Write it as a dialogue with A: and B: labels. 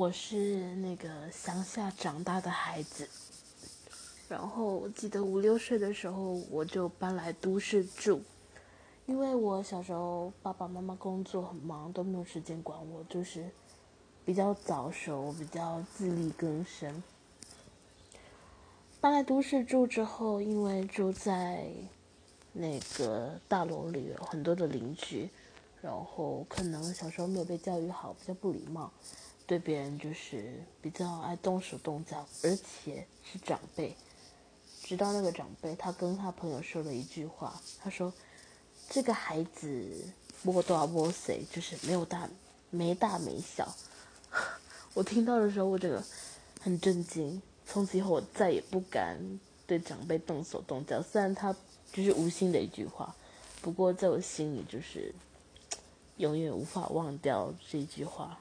A: 我是那个乡下长大的孩子，然后我记得五六岁的时候我就搬来都市住，因为我小时候爸爸妈妈工作很忙，都没有时间管我，就是比较早熟，比较自力更生。搬来都市住之后，因为住在那个大楼里，有很多的邻居，然后可能小时候没有被教育好，比较不礼貌，对别人就是比较爱动手动脚，而且是长辈。直到那个长辈，他跟他朋友说了一句话，他说：“这个孩子摸多少摸谁，就是没有大没大没小。”我听到的时候，我这个很震惊。从此以后，我再也不敢对长辈动手动脚。虽然他就是无心的一句话，不过在我心里就是永远无法忘掉这句话。